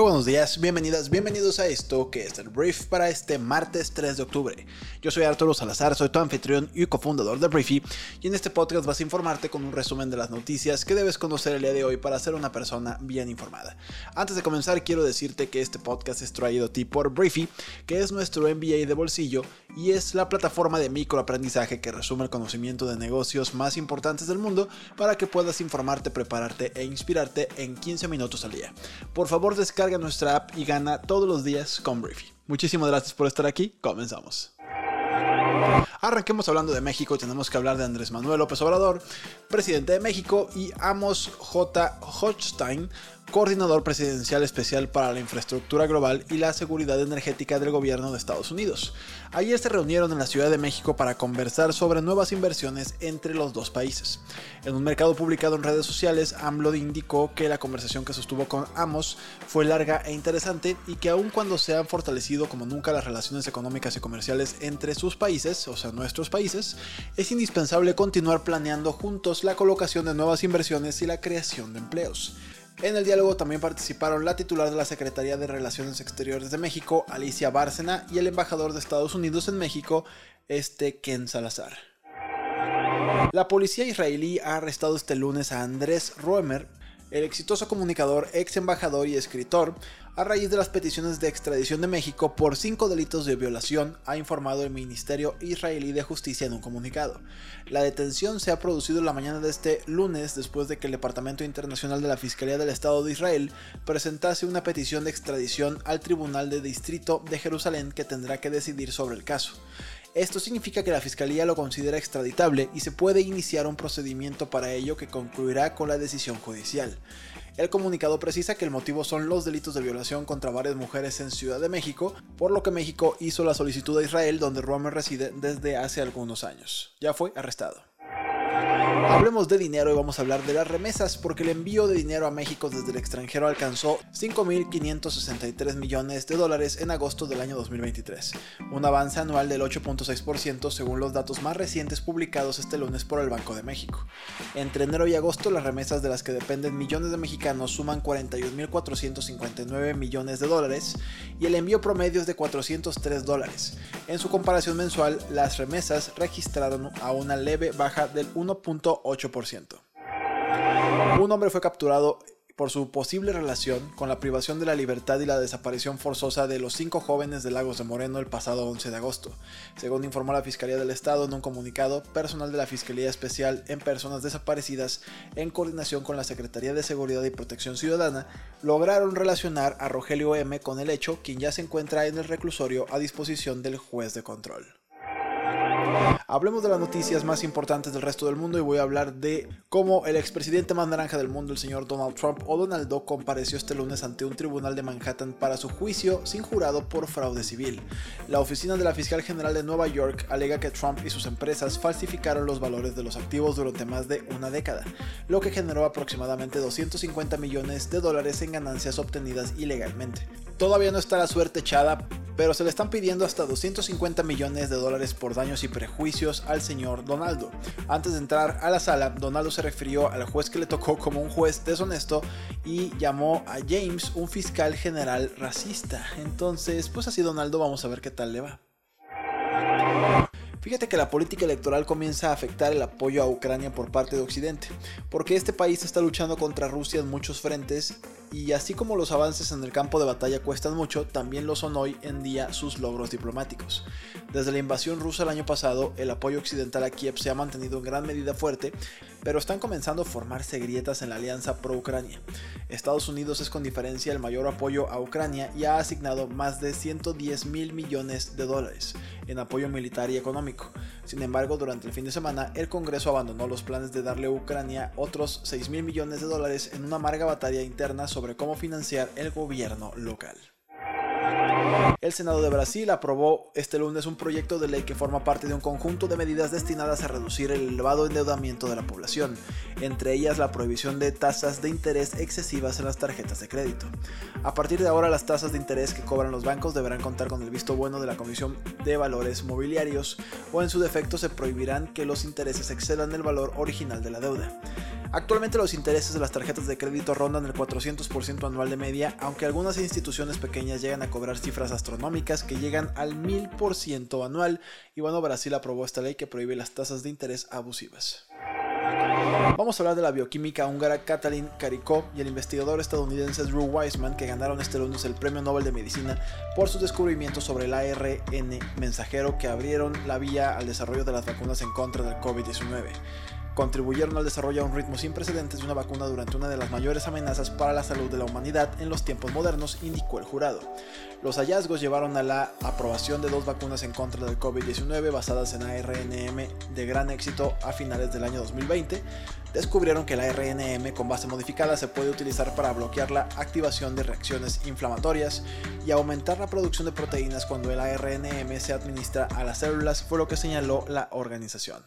Muy buenos días, bienvenidas, bienvenidos a esto que es el brief para este martes 3 de octubre. Yo soy Arturo Salazar, soy tu anfitrión y cofundador de Briefy y en este podcast vas a informarte con un resumen de las noticias que debes conocer el día de hoy para ser una persona bien informada. Antes de comenzar quiero decirte que este podcast es traído a ti por Briefy, que es nuestro MBA de bolsillo y es la plataforma de microaprendizaje que resume el conocimiento de negocios más importantes del mundo para que puedas informarte, prepararte e inspirarte en 15 minutos al día. Por favor descarga nuestra app y gana todos los días con Briefy. Muchísimas gracias por estar aquí, comenzamos. Arranquemos hablando de México, tenemos que hablar de Andrés Manuel López Obrador, presidente de México, y Amos J. Hochstein, coordinador presidencial especial para la infraestructura global y la seguridad energética del gobierno de Estados Unidos. Ayer se reunieron en la Ciudad de México para conversar sobre nuevas inversiones entre los dos países. En un mercado publicado en redes sociales, AMLO indicó que la conversación que sostuvo con Amos fue larga e interesante y que aun cuando se han fortalecido como nunca las relaciones económicas y comerciales entre sus países, o sea nuestros países, es indispensable continuar planeando juntos la colocación de nuevas inversiones y la creación de empleos. En el diálogo también participaron la titular de la Secretaría de Relaciones Exteriores de México, Alicia Bárcena, y el embajador de Estados Unidos en México, este Ken Salazar. La policía israelí ha arrestado este lunes a Andrés Roemer, el exitoso comunicador, ex embajador y escritor, a raíz de las peticiones de extradición de México por cinco delitos de violación, ha informado el Ministerio Israelí de Justicia en un comunicado. La detención se ha producido la mañana de este lunes después de que el Departamento Internacional de la Fiscalía del Estado de Israel presentase una petición de extradición al Tribunal de Distrito de Jerusalén que tendrá que decidir sobre el caso. Esto significa que la Fiscalía lo considera extraditable y se puede iniciar un procedimiento para ello que concluirá con la decisión judicial. El comunicado precisa que el motivo son los delitos de violación contra varias mujeres en Ciudad de México, por lo que México hizo la solicitud a Israel donde Romer reside desde hace algunos años. Ya fue arrestado. Hablemos de dinero y vamos a hablar de las remesas porque el envío de dinero a México desde el extranjero alcanzó 5.563 millones de dólares en agosto del año 2023, un avance anual del 8.6% según los datos más recientes publicados este lunes por el Banco de México. Entre enero y agosto las remesas de las que dependen millones de mexicanos suman 41.459 millones de dólares y el envío promedio es de 403 dólares. En su comparación mensual, las remesas registraron a una leve baja del 1.8%. Un hombre fue capturado por su posible relación con la privación de la libertad y la desaparición forzosa de los cinco jóvenes de Lagos de Moreno el pasado 11 de agosto. Según informó la Fiscalía del Estado en un comunicado, personal de la Fiscalía Especial en Personas Desaparecidas, en coordinación con la Secretaría de Seguridad y Protección Ciudadana, lograron relacionar a Rogelio M con el hecho, quien ya se encuentra en el reclusorio a disposición del juez de control. Hablemos de las noticias más importantes del resto del mundo y voy a hablar de cómo el expresidente más naranja del mundo, el señor Donald Trump o Donaldo, compareció este lunes ante un tribunal de Manhattan para su juicio sin jurado por fraude civil. La oficina de la fiscal general de Nueva York alega que Trump y sus empresas falsificaron los valores de los activos durante más de una década, lo que generó aproximadamente 250 millones de dólares en ganancias obtenidas ilegalmente. Todavía no está la suerte echada pero se le están pidiendo hasta 250 millones de dólares por daños y prejuicios al señor Donaldo. Antes de entrar a la sala, Donaldo se refirió al juez que le tocó como un juez deshonesto y llamó a James un fiscal general racista. Entonces, pues así Donaldo, vamos a ver qué tal le va. Fíjate que la política electoral comienza a afectar el apoyo a Ucrania por parte de Occidente, porque este país está luchando contra Rusia en muchos frentes y así como los avances en el campo de batalla cuestan mucho, también lo son hoy en día sus logros diplomáticos. Desde la invasión rusa el año pasado, el apoyo occidental a Kiev se ha mantenido en gran medida fuerte, pero están comenzando a formarse grietas en la alianza pro-Ucrania. Estados Unidos es con diferencia el mayor apoyo a Ucrania y ha asignado más de 110 mil millones de dólares en apoyo militar y económico. Sin embargo, durante el fin de semana, el Congreso abandonó los planes de darle a Ucrania otros 6 mil millones de dólares en una amarga batalla interna sobre cómo financiar el gobierno local. El Senado de Brasil aprobó este lunes un proyecto de ley que forma parte de un conjunto de medidas destinadas a reducir el elevado endeudamiento de la población, entre ellas la prohibición de tasas de interés excesivas en las tarjetas de crédito. A partir de ahora las tasas de interés que cobran los bancos deberán contar con el visto bueno de la Comisión de Valores Mobiliarios o en su defecto se prohibirán que los intereses excedan el valor original de la deuda. Actualmente los intereses de las tarjetas de crédito rondan el 400% anual de media, aunque algunas instituciones pequeñas llegan a cobrar cifras astronómicas que llegan al 1000% anual, y bueno, Brasil aprobó esta ley que prohíbe las tasas de interés abusivas. Vamos a hablar de la bioquímica húngara Katalin Karikó y el investigador estadounidense Drew Weissman que ganaron este lunes el Premio Nobel de Medicina por sus descubrimientos sobre el ARN mensajero que abrieron la vía al desarrollo de las vacunas en contra del COVID-19 contribuyeron al desarrollo a un ritmo sin precedentes de una vacuna durante una de las mayores amenazas para la salud de la humanidad en los tiempos modernos, indicó el jurado. Los hallazgos llevaron a la aprobación de dos vacunas en contra del COVID-19 basadas en ARNM de gran éxito a finales del año 2020. Descubrieron que el ARNM con base modificada se puede utilizar para bloquear la activación de reacciones inflamatorias y aumentar la producción de proteínas cuando el ARNM se administra a las células, fue lo que señaló la organización.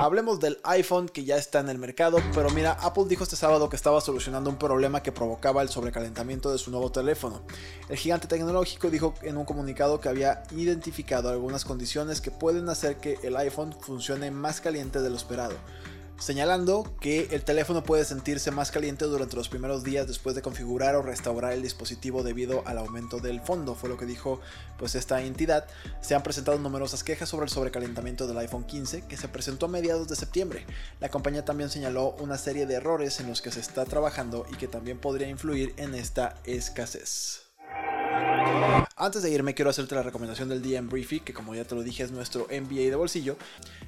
Hablemos del iPhone que ya está en el mercado, pero mira, Apple dijo este sábado que estaba solucionando un problema que provocaba el sobrecalentamiento de su nuevo teléfono. El gigante tecnológico dijo en un comunicado que había identificado algunas condiciones que pueden hacer que el iPhone funcione más caliente de lo esperado señalando que el teléfono puede sentirse más caliente durante los primeros días después de configurar o restaurar el dispositivo debido al aumento del fondo, fue lo que dijo pues esta entidad. Se han presentado numerosas quejas sobre el sobrecalentamiento del iPhone 15 que se presentó a mediados de septiembre. La compañía también señaló una serie de errores en los que se está trabajando y que también podría influir en esta escasez. Antes de irme quiero hacerte la recomendación del en Briefy, que como ya te lo dije es nuestro MBA de bolsillo.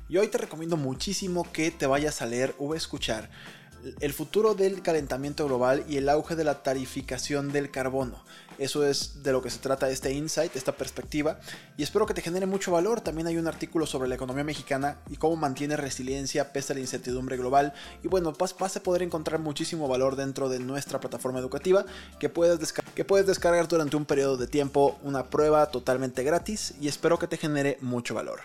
Y hoy te recomiendo muchísimo que te vayas a leer o escuchar el futuro del calentamiento global y el auge de la tarificación del carbono. Eso es de lo que se trata este insight, esta perspectiva, y espero que te genere mucho valor. También hay un artículo sobre la economía mexicana y cómo mantiene resiliencia pese a la incertidumbre global. Y bueno, vas, a poder encontrar muchísimo valor dentro de nuestra plataforma educativa que puedes, que puedes descargar durante un periodo de tiempo, una prueba totalmente gratis, y espero que te genere mucho valor.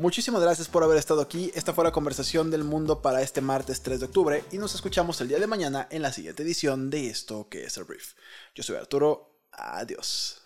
Muchísimas gracias por haber estado aquí. Esta fue la conversación del mundo para este martes 3 de octubre y nos escuchamos el día de mañana en la siguiente edición de esto que es el brief. Yo soy Arturo. Adiós.